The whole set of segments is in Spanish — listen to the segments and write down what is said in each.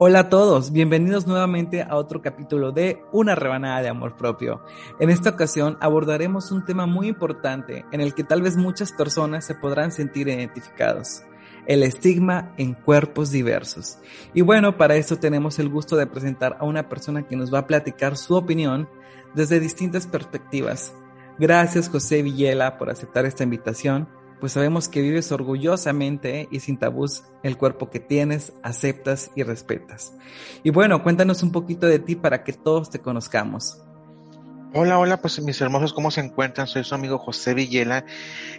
Hola a todos, bienvenidos nuevamente a otro capítulo de Una rebanada de amor propio. En esta ocasión abordaremos un tema muy importante en el que tal vez muchas personas se podrán sentir identificados, el estigma en cuerpos diversos. Y bueno, para esto tenemos el gusto de presentar a una persona que nos va a platicar su opinión desde distintas perspectivas. Gracias José Villela por aceptar esta invitación pues sabemos que vives orgullosamente y sin tabús el cuerpo que tienes, aceptas y respetas. Y bueno, cuéntanos un poquito de ti para que todos te conozcamos. Hola, hola, pues mis hermosos, ¿cómo se encuentran? Soy su amigo José Villela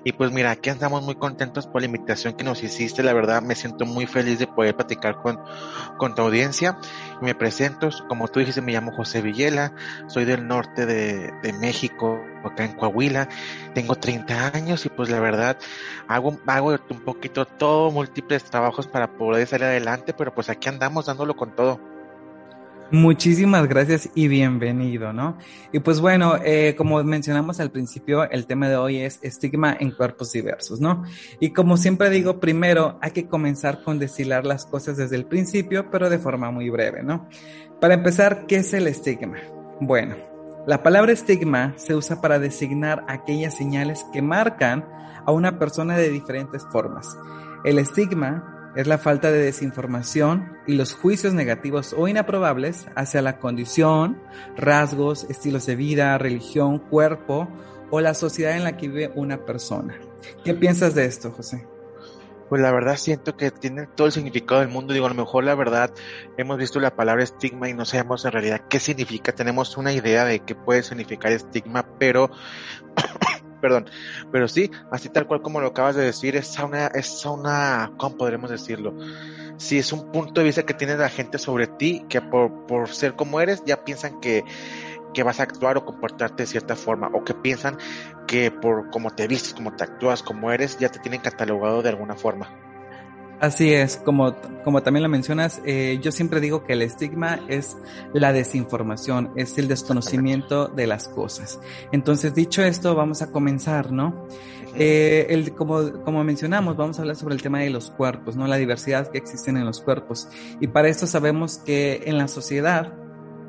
y pues mira, aquí andamos muy contentos por la invitación que nos hiciste, la verdad me siento muy feliz de poder platicar con, con tu audiencia. Me presento, como tú dijiste, me llamo José Villela, soy del norte de, de México, acá en Coahuila, tengo 30 años y pues la verdad hago, hago un poquito todo, múltiples trabajos para poder salir adelante, pero pues aquí andamos dándolo con todo. Muchísimas gracias y bienvenido, ¿no? Y pues bueno, eh, como mencionamos al principio, el tema de hoy es estigma en cuerpos diversos, ¿no? Y como siempre digo, primero hay que comenzar con deshilar las cosas desde el principio, pero de forma muy breve, ¿no? Para empezar, ¿qué es el estigma? Bueno, la palabra estigma se usa para designar aquellas señales que marcan a una persona de diferentes formas. El estigma es la falta de desinformación y los juicios negativos o inaprobables hacia la condición, rasgos, estilos de vida, religión, cuerpo o la sociedad en la que vive una persona. ¿Qué piensas de esto, José? Pues la verdad siento que tiene todo el significado del mundo. Digo, a lo mejor la verdad hemos visto la palabra estigma y no sabemos en realidad qué significa. Tenemos una idea de qué puede significar estigma, pero perdón, pero sí, así tal cual como lo acabas de decir, es una, es una, ¿cómo podremos decirlo? Sí, es un punto de vista que tiene la gente sobre ti, que por, por ser como eres, ya piensan que, que vas a actuar o comportarte de cierta forma, o que piensan que por cómo te vistes, cómo te actúas, como eres, ya te tienen catalogado de alguna forma. Así es, como, como también lo mencionas, eh, yo siempre digo que el estigma es la desinformación, es el desconocimiento de las cosas. Entonces, dicho esto, vamos a comenzar, ¿no? Eh, el, como, como mencionamos, vamos a hablar sobre el tema de los cuerpos, ¿no? La diversidad que existen en los cuerpos. Y para esto sabemos que en la sociedad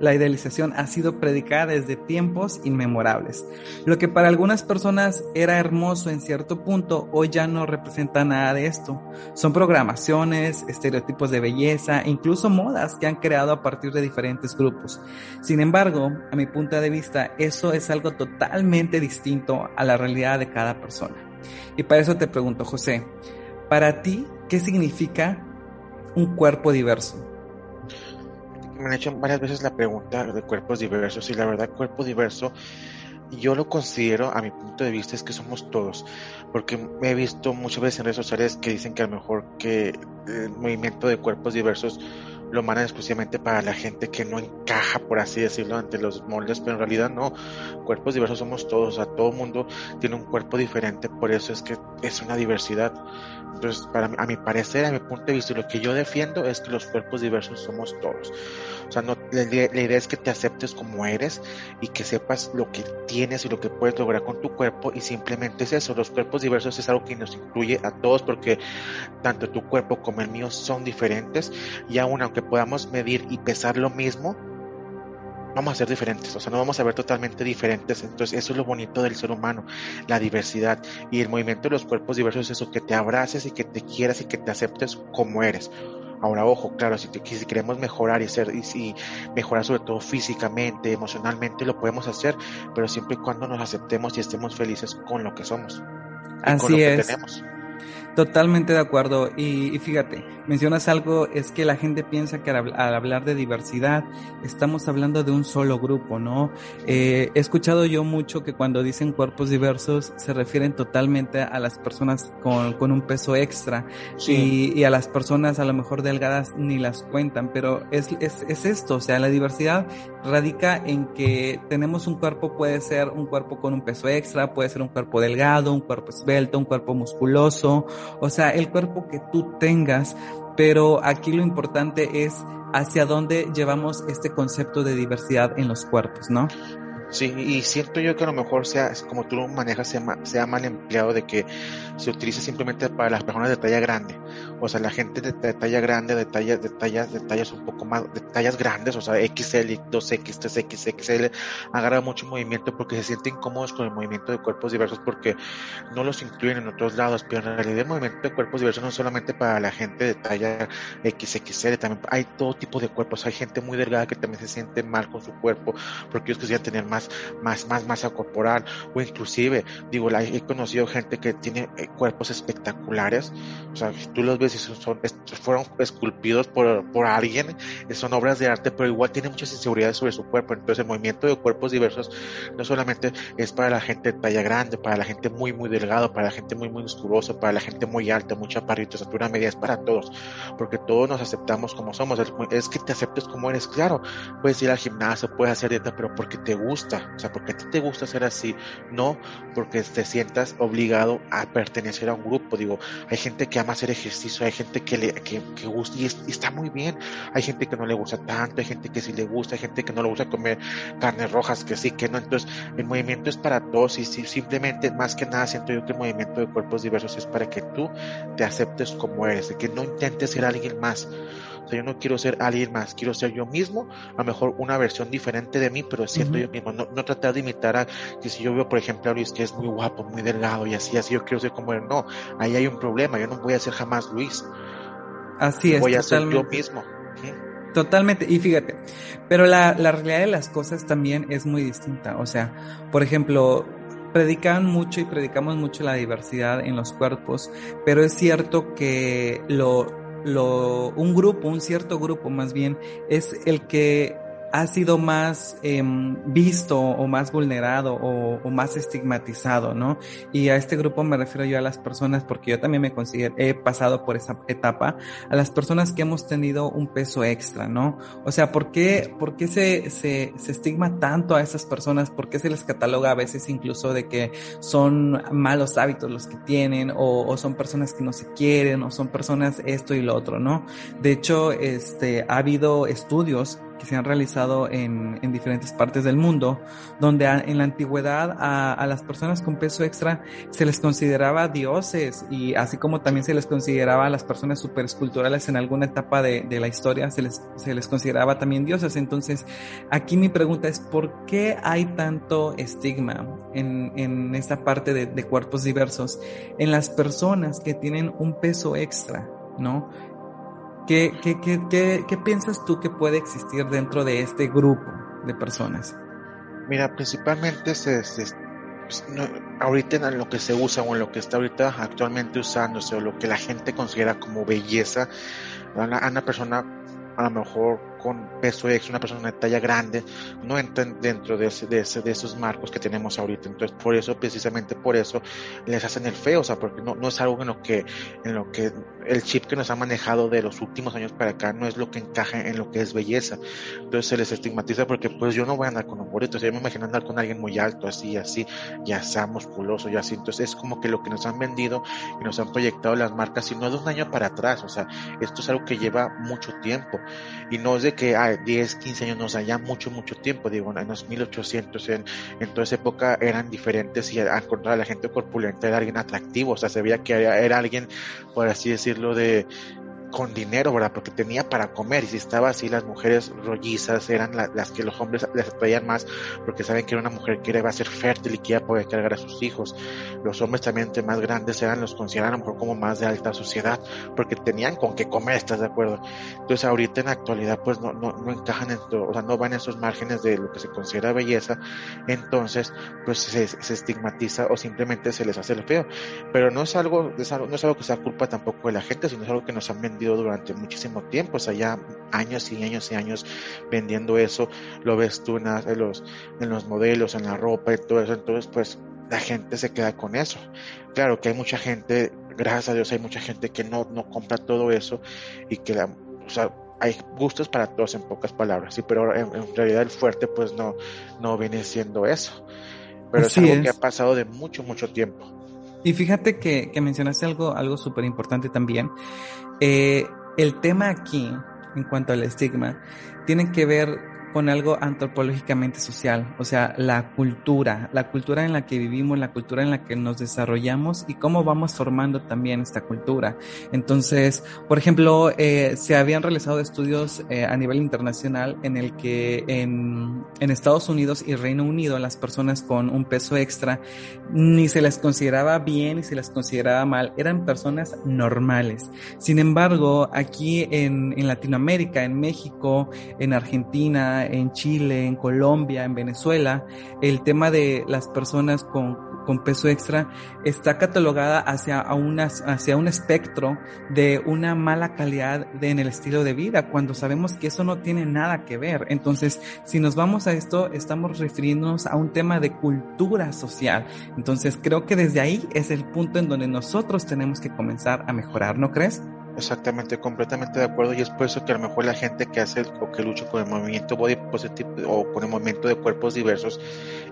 la idealización ha sido predicada desde tiempos inmemorables. Lo que para algunas personas era hermoso en cierto punto, hoy ya no representa nada de esto. Son programaciones, estereotipos de belleza incluso modas que han creado a partir de diferentes grupos. Sin embargo, a mi punto de vista, eso es algo totalmente distinto a la realidad de cada persona. Y para eso te pregunto, José, para ti, ¿qué significa un cuerpo diverso? Me han hecho varias veces la pregunta de cuerpos diversos y la verdad cuerpo diverso yo lo considero a mi punto de vista es que somos todos porque me he visto muchas veces en redes sociales que dicen que a lo mejor que el movimiento de cuerpos diversos lo mandan exclusivamente para la gente que no encaja, por así decirlo, ante los moldes, pero en realidad no. Cuerpos diversos somos todos, o sea, todo mundo tiene un cuerpo diferente, por eso es que es una diversidad. Entonces, para, a mi parecer, a mi punto de vista, lo que yo defiendo es que los cuerpos diversos somos todos. O sea, no, la, idea es que te aceptes como eres y que sepas lo que tienes y lo que puedes lograr con tu cuerpo y simplemente es eso. Los cuerpos diversos es algo que nos incluye a todos porque tanto tu cuerpo como el mío son diferentes y aún aunque podamos medir y pesar lo mismo, vamos a ser diferentes, o sea, no vamos a ver totalmente diferentes. Entonces, eso es lo bonito del ser humano, la diversidad y el movimiento de los cuerpos diversos es eso, que te abraces y que te quieras y que te aceptes como eres. Ahora, ojo, claro, si, si queremos mejorar y ser y, mejorar sobre todo físicamente, emocionalmente, lo podemos hacer, pero siempre y cuando nos aceptemos y estemos felices con lo que somos. Así es. tenemos. Totalmente de acuerdo. Y, fíjate, mencionas algo, es que la gente piensa que al, hablar de diversidad estamos hablando de un solo grupo, ¿no? Eh, he escuchado yo mucho que cuando dicen cuerpos diversos se refieren totalmente a las personas con, con un peso extra y, y, a las personas a lo mejor delgadas ni las cuentan, pero es, es, es esto, o sea, la diversidad radica en que tenemos un cuerpo, puede ser un cuerpo con un peso extra, puede ser un cuerpo delgado, un cuerpo esbelto, un cuerpo musculoso, o sea, el cuerpo que tú tengas, pero aquí lo importante es hacia dónde llevamos este concepto de diversidad en los cuerpos, ¿no? Sí, y siento yo que a lo mejor sea, como tú manejas, sea, mal empleado de que se utilice simplemente para las personas de talla grande. O sea, la gente de, talla grande, de tallas, de tallas, de tallas un poco más, de tallas grandes, o sea, XL, 2X, 3X, XL, agarra mucho movimiento porque se sienten incómodos con el movimiento de cuerpos diversos porque no los incluyen en otros lados. Pero en realidad el movimiento de cuerpos diversos no solamente para la gente de talla XXL, también hay todo tipo de cuerpos. Hay gente muy delgada que también se siente mal con su cuerpo porque ellos quisieran tener más más, más, masa corporal, o inclusive, digo, he conocido gente que tiene eh, cuerpos espectaculares, o sea, tú los ves y son, fueron esculpidos por, por alguien, son obras de arte, pero igual tiene muchas inseguridades sobre su cuerpo, entonces el movimiento de cuerpos diversos no solamente es para la gente de talla grande, para la gente muy, muy delgado, para la gente muy, muy musculosa, para la gente muy alta, mucha parrita, estatura media, es para todos, porque todos nos aceptamos como somos, es que te aceptes como eres, claro, puedes ir al gimnasio, puedes hacer dieta, pero porque te gusta, o sea, porque a ti te gusta ser así, no porque te sientas obligado a pertenecer a un grupo. Digo, hay gente que ama hacer ejercicio, hay gente que le que, gusta y, está muy bien. Hay gente que no le gusta tanto, hay gente que sí le gusta, hay gente que no le gusta comer carnes rojas, que sí, que no. Entonces, el movimiento es para todos y simplemente, más que nada, siento yo que el movimiento de cuerpos diversos es para que tú te aceptes como eres, de que no intentes ser alguien más yo no quiero ser alguien más, quiero ser yo mismo, a lo mejor una versión diferente de mí, pero siendo yo mismo. No, no, tratar de imitar a que si yo veo, por ejemplo, a Luis que es muy guapo, muy delgado y así, así yo quiero ser como él. No, ahí hay un problema. Yo no voy a ser jamás Luis. Así es. Voy a ser yo mismo. Totalmente, y fíjate, pero la, la realidad de las cosas también es muy distinta. O sea, por ejemplo, predican mucho y predicamos mucho la diversidad en los cuerpos, pero es cierto que lo, lo, un grupo, un cierto grupo más bien, es el que ha sido más em, visto o más vulnerado o, más estigmatizado, ¿no? Y a este grupo me refiero yo a las personas, porque yo también me considero, he pasado por esa etapa, a las personas que hemos tenido un peso extra, ¿no? O sea, ¿por qué, por qué se, se, se estigma tanto a esas personas? ¿Por qué se les cataloga a veces incluso de que son malos hábitos los que tienen o, o son personas que no se quieren o son personas esto y lo otro, ¿no? De hecho, este, ha habido estudios que se han realizado en, en diferentes partes del mundo, donde en la antigüedad a, a, las personas con peso extra se les consideraba dioses y así como también se les consideraba a las personas superesculturales en alguna etapa de, de la historia, se les, se les consideraba también dioses. Entonces, aquí mi pregunta es, ¿por qué hay tanto estigma en, en esta parte de, de cuerpos diversos en las personas que tienen un peso extra? ¿no? ¿Qué, qué, qué, qué, piensas tú que puede existir dentro de este grupo de personas? Mira, principalmente se, pues, ahorita en lo que se usa o en lo que está ahorita actualmente usándose o lo que la gente considera como belleza, a una persona a lo mejor con peso extra, una persona de talla grande, no entran dentro de, ese, de, ese, de esos marcos que tenemos ahorita. Entonces, por eso, precisamente por eso, les hacen el feo, o sea, porque no, no es algo en lo que, en lo que el chip que nos ha manejado de los últimos años para acá no es lo que encaja en lo que es belleza. Entonces se les estigmatiza porque pues yo no voy a andar con un bonito, yo me imagino andar con alguien muy alto, así, así, ya sea musculoso, ya así. Entonces es como que lo que nos han vendido y nos han proyectado las marcas, y no de un año para atrás, o sea, esto es algo que lleva mucho tiempo y no es de que a 10, 15 años, no, o ya mucho, mucho tiempo, digo, en los 1800, en, en toda esa época eran diferentes y a encontrar a la gente corpulenta era alguien atractivo, o sea, se veía que era, era alguien, por así decirlo, de, con dinero, ¿verdad? Porque tenía para comer y si estaba así, las mujeres rollizas eran las que los hombres les atraían más porque saben que era una mujer que iba a ser fértil y que iba a poder cargar a sus hijos. Los hombres también más grandes eran los consideraban mejor como más de alta sociedad porque tenían con qué comer, ¿estás de acuerdo? Entonces ahorita en la actualidad pues no, no, no encajan en todo, o sea, no van en esos márgenes de lo que se considera belleza, entonces pues se, se estigmatiza o simplemente se les hace el feo. Pero no es algo, no es algo que sea culpa tampoco de la gente, sino es algo que nos han vendido durante muchísimo tiempo, o sea, ya años y años y años vendiendo eso, lo ves tú en, los, en los modelos, en la ropa y todo eso, entonces pues la gente se queda con eso. Claro que hay mucha gente, gracias a Dios hay mucha gente que no, no compra todo eso y que la, o sea, hay gustos para todos en pocas palabras, sí, pero en, realidad el fuerte pues no, no viene siendo eso. Pero es algo que ha pasado de mucho, mucho tiempo. Y fíjate que, que mencionaste algo, algo súper importante también. Eh, el tema aquí, en cuanto al estigma, tiene que ver con algo antropológicamente social, o sea, la cultura, la cultura en la que vivimos, la cultura en la que nos desarrollamos y cómo vamos formando también esta cultura. Entonces, por ejemplo, eh, se habían realizado estudios eh, a nivel internacional en el que en, en Estados Unidos y Reino Unido las personas con un peso extra ni se les consideraba bien ni se les consideraba mal, eran personas normales. Sin embargo, aquí en, en Latinoamérica, en México, en Argentina, en Chile, en Colombia, en Venezuela, el tema de las personas con, con peso extra está catalogada hacia, hacia un espectro de una mala calidad de, en el estilo de vida, cuando sabemos que eso no tiene nada que ver. Entonces, si nos vamos a esto, estamos refiriéndonos a un tema de cultura social. Entonces, creo que desde ahí es el punto en donde nosotros tenemos que comenzar a mejorar, ¿no crees? Exactamente, completamente de acuerdo y es por eso que a lo mejor la gente que hace o que lucha con el movimiento body positive o con el movimiento de cuerpos diversos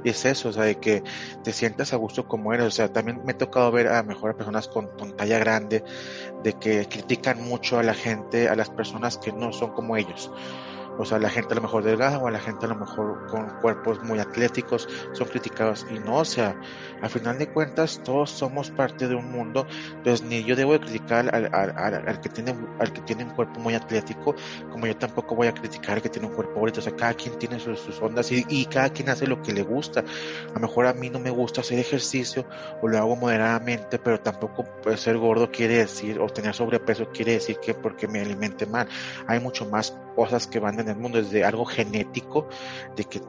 es eso, o sea, de que te sientas a gusto como eres, o sea, también me ha tocado ver a mejor a personas con, con talla grande, de que critican mucho a la gente, a las personas que no son como ellos o sea, la gente a lo mejor delgada o la gente a lo mejor con cuerpos muy atléticos son criticados y no, o sea, al final de cuentas todos somos parte de un mundo, entonces ni yo debo de criticar al, al, que tiene al que tiene un cuerpo muy atlético, como yo tampoco voy a criticar al que tiene un cuerpo bonito, o sea, cada quien tiene sus, sus ondas y, y, cada quien hace lo que le gusta, a lo mejor a mí no me gusta hacer ejercicio o lo hago moderadamente, pero tampoco pues, ser gordo quiere decir, o tener sobrepeso quiere decir que porque me alimente mal, hay mucho más cosas que van en el mundo, desde algo genético, de que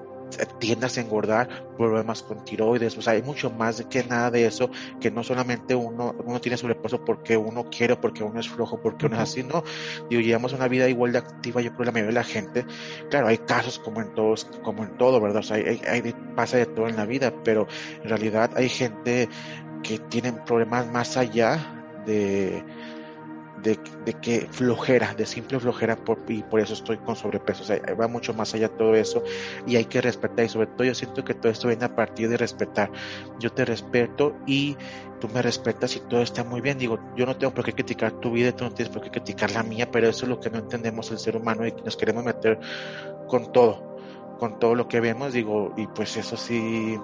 tiendas a engordar, problemas con tiroides, o sea, hay mucho más que nada de eso, que no solamente uno, uno tiene sobrepeso porque uno quiere, porque uno es flojo, porque uno es así, no, digo, llevamos una vida igual de activa, yo creo la mayoría de la gente, claro, hay casos como en todos, como en todo, ¿verdad? O sea, hay, hay, pasa de todo en la vida, pero en realidad hay gente que tiene problemas más allá de, de, que flojera, de simple flojera, por, y por eso estoy con sobrepeso. O sea, va mucho más allá todo eso y hay que respetar. Y sobre todo, yo siento que todo esto viene a partir de respetar. Yo te respeto y tú me respetas y todo está muy bien. Digo, yo no tengo por qué criticar tu vida, tú no tienes por qué criticar la mía, pero eso es lo que no entendemos el ser humano y nos queremos meter con todo, con todo lo que vemos. Digo, y pues eso sí,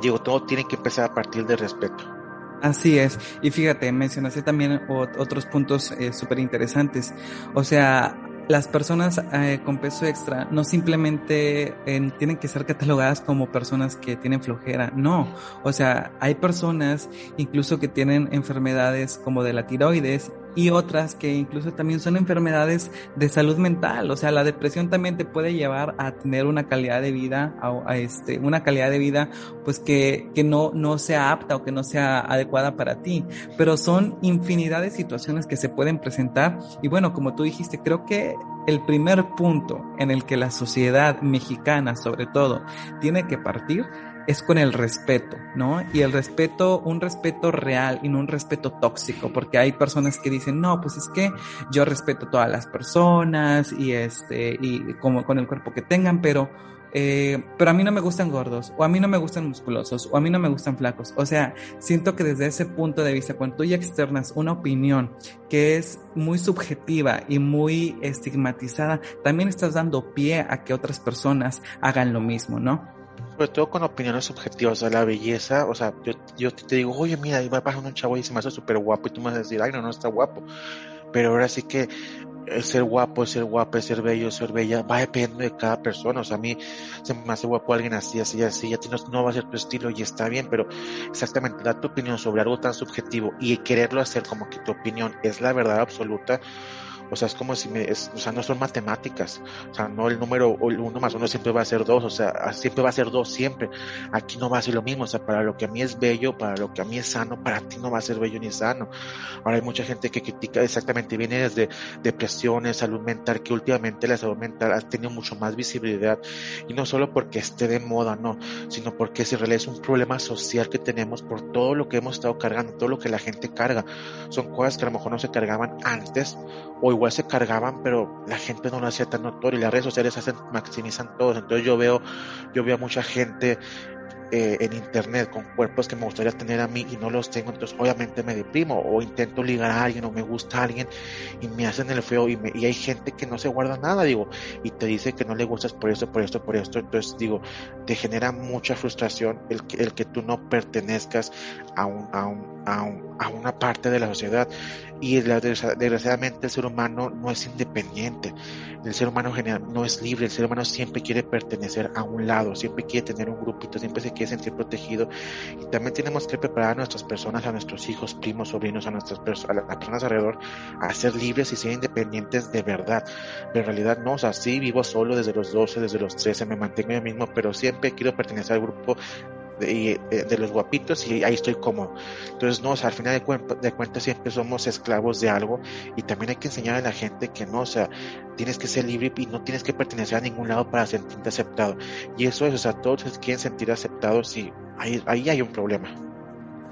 digo, todo tiene que empezar a partir de respeto. Así es. Y fíjate, mencionaste también otros puntos eh, interesantes. O sea, las personas eh, con peso extra no simplemente eh, tienen que ser catalogadas como personas que tienen flojera, no. O sea, hay personas incluso que tienen enfermedades como de la tiroides y otras que incluso también son enfermedades de salud mental. O sea, la depresión también te puede llevar a tener una calidad de vida, a, este, una calidad de vida, pues que, que no, no sea apta o que no sea adecuada para ti. Pero son infinidad de situaciones que se pueden presentar. Y bueno, como tú dijiste, creo que el primer punto en el que la sociedad mexicana, sobre todo, tiene que partir es con el respeto, ¿no? Y el respeto, un respeto real y no un respeto tóxico, porque hay personas que dicen, no, pues es que yo respeto todas las personas y este, y como con el cuerpo que tengan, pero eh, pero a mí no me gustan gordos, o a mí no me gustan musculosos, o a mí no me gustan flacos. O sea, siento que desde ese punto de vista, cuando tú ya externas una opinión que es muy subjetiva y muy estigmatizada, también estás dando pie a que otras personas hagan lo mismo, ¿no? Sobre todo con opiniones subjetivas, o sea, la belleza, o sea, yo, yo te digo, oye, mira, ahí va pasando un chavo y se me hace súper guapo y tú me vas a decir, ay, no, no está guapo. pero ahora sí que el ser guapo, el ser guapo, el ser bello, el ser bella, va dependiendo de cada persona. O sea, a mí se me hace guapo alguien así, así, así, ya no, no va a ser tu estilo y está bien, pero exactamente dar tu opinión sobre algo tan subjetivo y quererlo hacer como que tu opinión es la verdad absoluta, o sea, es como si me, es, o sea, no son matemáticas. O sea, no el número, uno más uno siempre va a ser dos. O sea, siempre va a ser dos, siempre. Aquí no va a ser lo mismo. O sea, para lo que a mí es bello, para lo que a mí es sano, para ti no va a ser bello ni sano. Ahora hay mucha gente que critica exactamente, viene desde depresiones, salud mental, que últimamente la salud mental ha tenido mucho más visibilidad. Y no solo porque esté de moda, no, sino porque si realidad es un problema social que tenemos por todo lo que hemos estado cargando, todo lo que la gente carga. Son cosas que a lo mejor no se cargaban antes o igual se cargaban, pero la gente no lo hacía tan notorio y las redes sociales hacen, maximizan todos. Entonces yo veo, yo veo a mucha gente eh, en internet con cuerpos que me gustaría tener a mí y no los tengo, entonces obviamente me deprimo o intento ligar a alguien o me gusta a alguien y me hacen el feo y, me, y hay gente que no se guarda nada, digo, y te dice que no le gustas por esto, por esto, por esto, entonces digo, te genera mucha frustración el que, el que tú no pertenezcas a, un, a, un, a, un, a una parte de la sociedad y desgraciadamente el ser humano no es independiente, el ser humano general no es libre, el ser humano siempre quiere pertenecer a un lado, siempre quiere tener un grupito, siempre se quiere sentir protegido y también tenemos que preparar a nuestras personas, a nuestros hijos, primos, sobrinos, a nuestras a las personas alrededor a ser libres y ser independientes de verdad. Pero en realidad no, o sea, sí vivo solo desde los 12, desde los 13, me mantengo yo mismo, pero siempre quiero pertenecer al grupo de, de, los guapitos y ahí estoy cómodo. Entonces, no, o sea, al final de, de, cuentas siempre somos esclavos de algo y también hay que enseñar a la gente que no, o sea, tienes que ser libre y no tienes que pertenecer a ningún lado para sentirte aceptado. Y eso es, o sea, todos quieren sentir aceptados y ahí, ahí hay un problema.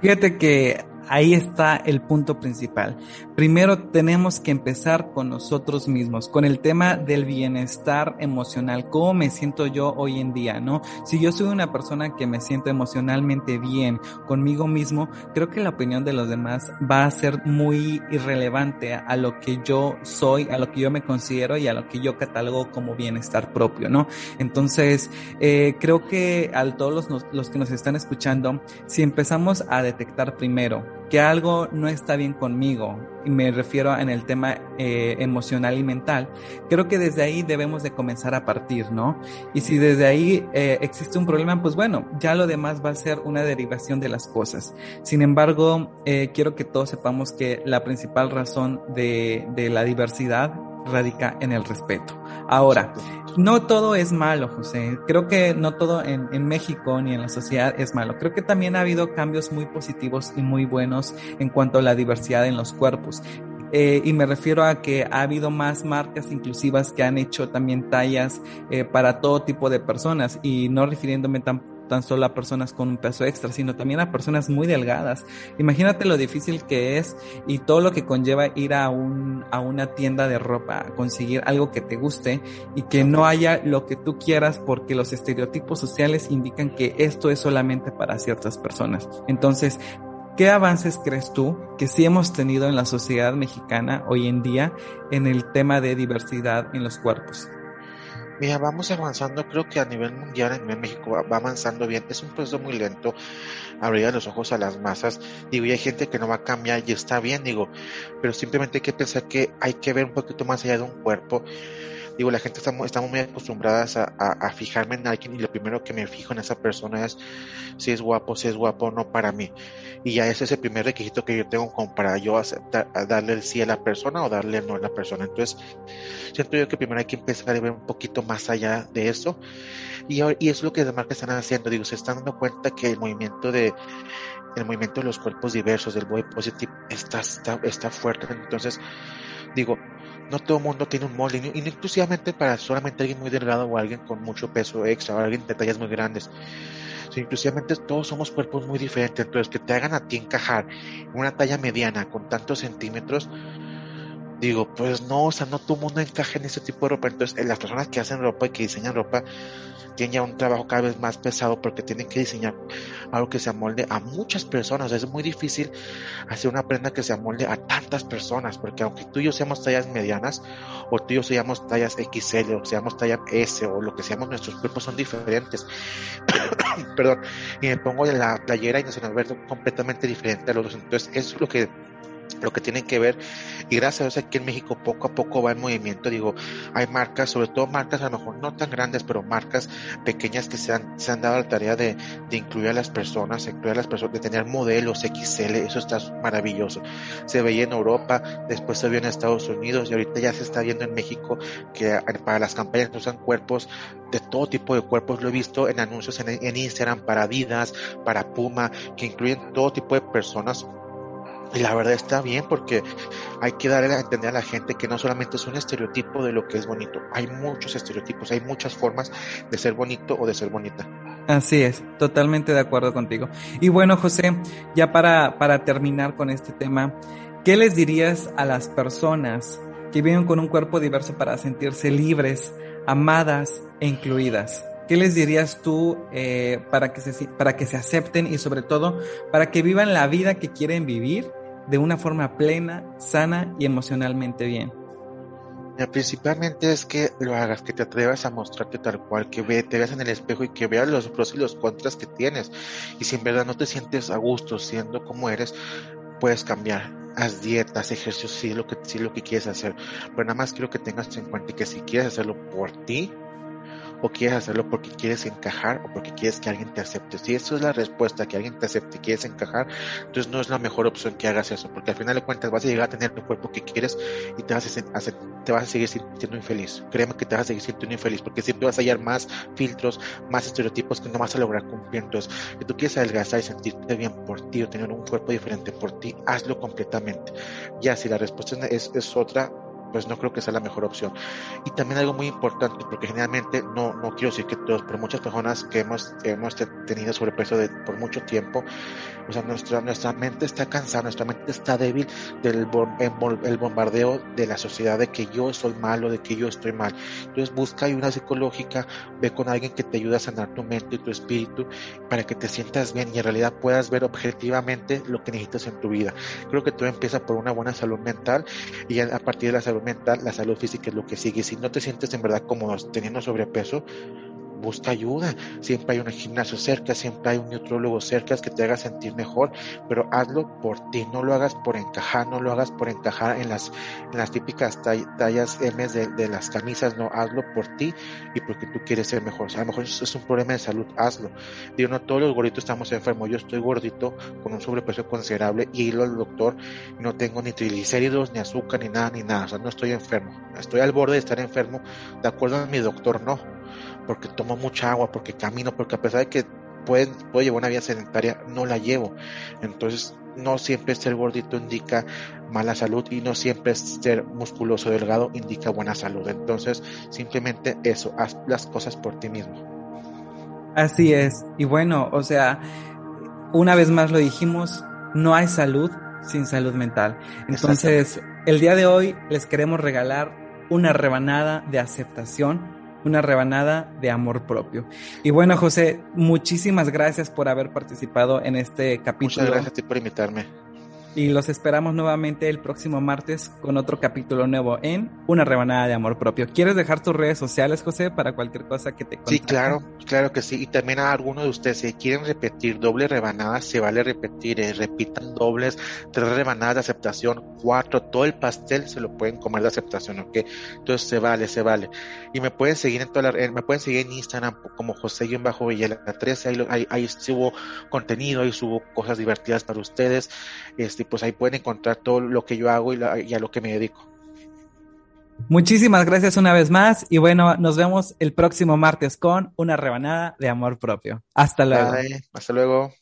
Fíjate que ahí está el punto principal. Primero tenemos que empezar con nosotros mismos, con el tema del bienestar emocional, cómo me siento yo hoy en día, ¿no? Si yo soy una persona que me siento emocionalmente bien conmigo mismo, creo que la opinión de los demás va a ser muy irrelevante a lo que yo soy, a lo que yo me considero y a lo que yo catalogo como bienestar propio, ¿no? Entonces, eh, creo que a todos los, los que nos están escuchando, si empezamos a detectar primero que algo no está bien conmigo, y me refiero en el tema eh, emocional y mental, creo que desde ahí debemos de comenzar a partir, ¿no? Y si desde ahí eh, existe un problema, pues bueno, ya lo demás va a ser una derivación de las cosas. Sin embargo, eh, quiero que todos sepamos que la principal razón de, de la diversidad radica en el respeto. Ahora, no todo es malo, José. Creo que no todo en, México ni en la sociedad es malo. Creo que también ha habido cambios muy positivos y muy buenos en cuanto a la diversidad en los cuerpos. Eh, y me refiero a que ha habido más marcas inclusivas que han hecho también tallas eh, para todo tipo de personas y no refiriéndome tan solo a personas con un peso extra, sino también a personas muy delgadas. Imagínate lo difícil que es y todo lo que conlleva ir a, un, a una tienda de ropa, conseguir algo que te guste y que no haya lo que tú quieras porque los estereotipos sociales indican que esto es solamente para ciertas personas. Entonces, ¿Qué avances crees tú que sí hemos tenido en la sociedad mexicana hoy en día en el tema de diversidad en los cuerpos? Mira, vamos avanzando, creo que a nivel mundial, nivel México, va, avanzando bien. Es un proceso muy lento, abrir los ojos a las masas. Digo, y hay gente que no va a cambiar y está bien, digo, pero simplemente hay que pensar que hay que ver un poquito más allá de un cuerpo digo, la gente estamos, estamos muy acostumbradas a, a, fijarme en alguien y lo primero que me fijo en esa persona es si es guapo, si es guapo o no para mí. Y ya ese es el primer requisito que yo tengo como para yo aceptar, darle el sí a la persona o darle el no a la persona. Entonces, siento yo que primero hay que empezar a ver un poquito más allá de eso. Y, y es lo que demás que están haciendo. Digo, se están dando cuenta que el movimiento de el movimiento de los cuerpos diversos, del body positive, está, está, está fuerte. Entonces, digo, no todo mundo tiene un molde, y no exclusivamente para solamente alguien muy delgado o alguien con mucho peso extra o alguien de tallas muy grandes. Sino inclusivamente todos somos cuerpos muy diferentes, entonces que te hagan a ti encajar una talla mediana con tantos centímetros, digo, pues no, o sea, no todo mundo encaja en ese tipo de ropa. Entonces, las personas que hacen ropa y que diseñan ropa tienen ya un trabajo cada vez más pesado porque tienen que diseñar algo que se amolde a muchas personas. es muy difícil hacer una prenda que se amolde a tantas personas, porque aunque tú y yo seamos tallas medianas, o tú y yo seamos tallas XL, o seamos talla S, o lo que seamos, nuestros cuerpos son diferentes. Perdón, y me pongo la playera y nos ve completamente diferente a los dos. Entonces, eso es lo que lo que tienen que ver y gracias a Dios aquí en México poco a poco va en movimiento digo hay marcas sobre todo marcas a lo mejor no tan grandes pero marcas pequeñas que se han, se han dado la tarea de, de incluir a las personas incluir a las personas de tener modelos XL eso está maravilloso. Se veía en Europa después se vio en Estados Unidos y ahorita ya se está viendo en México que para las campañas usan cuerpos de todo tipo de cuerpos lo he visto en anuncios en, en Instagram para Adidas para Puma que incluyen todo tipo de personas y la verdad está bien porque hay que darle a entender a la gente que no solamente es un estereotipo de lo que es bonito, hay muchos estereotipos, hay muchas formas de ser bonito o de ser bonita. Así es, totalmente de acuerdo contigo. Y bueno, José, ya para, para terminar con este tema, ¿qué les dirías a las personas que viven con un cuerpo diverso para sentirse libres, amadas e incluidas? ¿Qué les dirías tú eh, para, que se, para que se acepten y sobre todo para que vivan la vida que quieren vivir de una forma plena, sana y emocionalmente bien? principalmente es que lo hagas, que te atrevas a mostrarte tal cual, que ve, te veas en el espejo y que veas los pros y los contras que tienes. Y si en verdad no te sientes a gusto siendo como eres, puedes cambiar. Haz dietas, ejercicios, sí lo que, sí lo que quieres hacer. Pero nada más quiero que tengas en cuenta que si quieres hacerlo por ti, o quieres hacerlo porque quieres encajar o porque quieres que alguien te acepte. Si eso es la respuesta, que alguien te acepte y quieres encajar, entonces no es la mejor opción que hagas eso, porque al final de cuentas vas a llegar a tener el cuerpo que quieres y te vas a, te vas a seguir sintiendo infeliz. Créeme que te vas a seguir sintiendo infeliz porque siempre vas a hallar más filtros, más estereotipos que no vas a lograr cumplir. Entonces, si tú quieres adelgazar y sentirte bien por ti o tener un cuerpo diferente por ti, hazlo completamente. Ya si la respuesta es, es otra, pues no creo que sea la mejor opción. Y también algo muy importante, porque generalmente no, no quiero decir que todos, pero muchas personas que hemos, hemos tenido sobrepeso de, por mucho tiempo, o sea, nuestra, nuestra mente está cansada, nuestra mente está débil del el bombardeo de la sociedad de que yo soy malo, de que yo estoy mal. Entonces busca ayuda psicológica, ve con alguien que te ayude a sanar tu mente y tu espíritu para que te sientas bien y en realidad puedas ver objetivamente lo que necesitas en tu vida. Creo que todo empieza por una buena salud mental y a partir de la salud mental, la salud física es lo que sigue. Si no te sientes en verdad cómodo teniendo sobrepeso, busca ayuda. Siempre hay un gimnasio cerca, siempre hay un nutriólogo cerca que te haga sentir mejor, pero hazlo por ti, no lo hagas por encajar, no lo hagas por encajar en las, típicas tallas M de, las camisas, no, hazlo por ti y porque tú quieres ser mejor. a lo mejor es un problema de salud, hazlo. Digo, no todos los gorditos estamos enfermos, yo estoy gordito con un sobrepeso considerable y ido al doctor, no tengo ni triglicéridos, ni azúcar, ni nada, ni nada, o sea, no estoy enfermo. Estoy al borde de estar enfermo, de acuerdo a mi doctor, no porque tomo mucha agua, porque camino, porque a pesar de que puedo, puedo llevar una vida sedentaria, no la llevo. Entonces, no siempre ser gordito indica mala salud y no siempre ser musculoso delgado indica buena salud. Entonces, simplemente eso, haz las cosas por ti mismo. Así es. Y bueno, o sea, una vez más lo dijimos, no hay salud sin salud mental. Entonces, el día de hoy les queremos regalar una rebanada de aceptación una rebanada de amor propio. Y bueno, José, muchísimas gracias por haber participado en este capítulo. Muchas gracias a ti por invitarme y los esperamos nuevamente el próximo martes con otro capítulo nuevo en Una rebanada de amor propio. ¿Quieres dejar tus redes sociales, José, para cualquier cosa que te Sí, claro, claro que sí. Y también a algunos de ustedes, si quieren repetir doble rebanada, se vale repetir, eh, repitan dobles, tres rebanadas de aceptación, cuatro, todo el pastel se lo pueden comer de aceptación, ¿ok? Entonces se vale, se vale. Y me pueden seguir en toda la, eh, me pueden seguir en Instagram como José-Villela 13, ahí, ahí, ahí subo contenido, ahí subo cosas divertidas para ustedes. Este, pues ahí pueden encontrar todo lo que yo hago y, a lo que me dedico. Muchísimas gracias una vez más y bueno, nos vemos el próximo martes con una rebanada de amor propio. Hasta luego. Hasta luego.